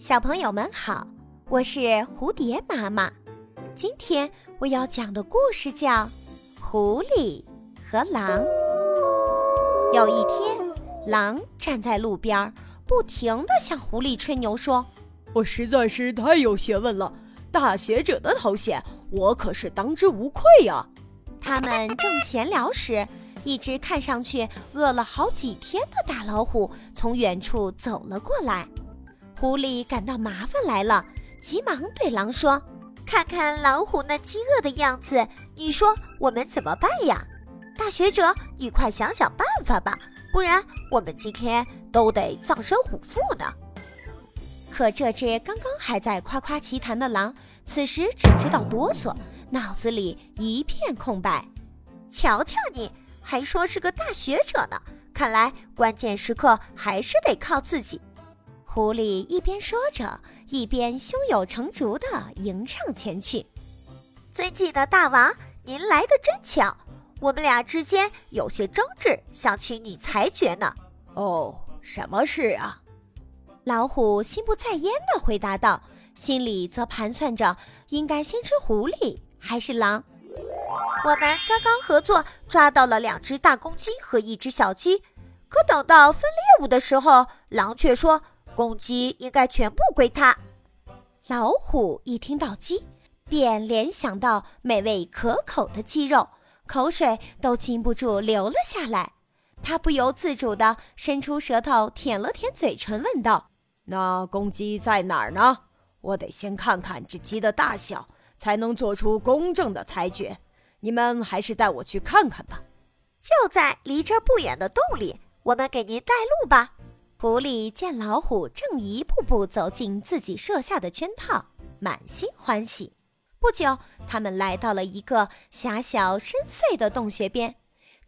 小朋友们好，我是蝴蝶妈妈。今天我要讲的故事叫《狐狸和狼》。有一天，狼站在路边，不停地向狐狸吹牛说：“我实在是太有学问了，大学者的头衔我可是当之无愧呀。”他们正闲聊时，一只看上去饿了好几天的大老虎从远处走了过来。狐狸感到麻烦来了，急忙对狼说：“看看老虎那饥饿的样子，你说我们怎么办呀？大学者，你快想想办法吧，不然我们今天都得葬身虎腹呢。”可这只刚刚还在夸夸其谈的狼，此时只知道哆嗦，脑子里一片空白。瞧瞧你，还说是个大学者呢，看来关键时刻还是得靠自己。狐狸一边说着，一边胸有成竹地迎上前去。尊敬的大王，您来的真巧，我们俩之间有些争执，想请你裁决呢。哦，什么事啊？老虎心不在焉地回答道，心里则盘算着应该先吃狐狸还是狼。我们刚刚合作抓到了两只大公鸡和一只小鸡，可等到分猎物的时候，狼却说。公鸡应该全部归他。老虎一听到鸡，便联想到美味可口的鸡肉，口水都禁不住流了下来。他不由自主地伸出舌头舔了舔嘴唇，问道：“那公鸡在哪儿呢？我得先看看这鸡的大小，才能做出公正的裁决。你们还是带我去看看吧。就在离这儿不远的洞里，我们给您带路吧。”狐狸见老虎正一步步走进自己设下的圈套，满心欢喜。不久，他们来到了一个狭小深邃的洞穴边。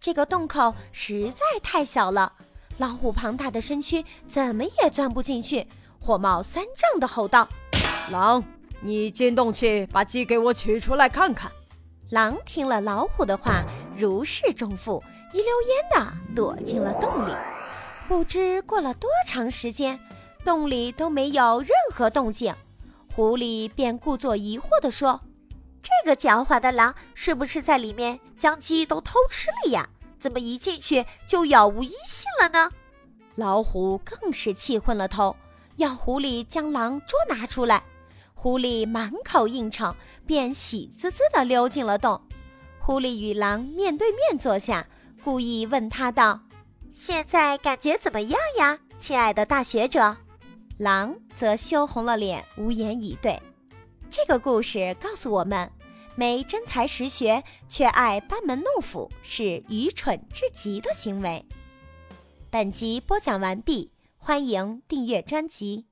这个洞口实在太小了，老虎庞大的身躯怎么也钻不进去，火冒三丈的吼道：“狼，你进洞去，把鸡给我取出来看看。”狼听了老虎的话，如释重负，一溜烟地躲进了洞里。不知过了多长时间，洞里都没有任何动静，狐狸便故作疑惑地说：“这个狡猾的狼是不是在里面将鸡都偷吃了呀？怎么一进去就杳无音信了呢？”老虎更是气昏了头，要狐狸将狼捉拿出来。狐狸满口应承，便喜滋滋地溜进了洞。狐狸与狼面对面坐下，故意问他道。现在感觉怎么样呀，亲爱的大学者？狼则羞红了脸，无言以对。这个故事告诉我们，没真才实学却爱班门弄斧是愚蠢至极的行为。本集播讲完毕，欢迎订阅专辑。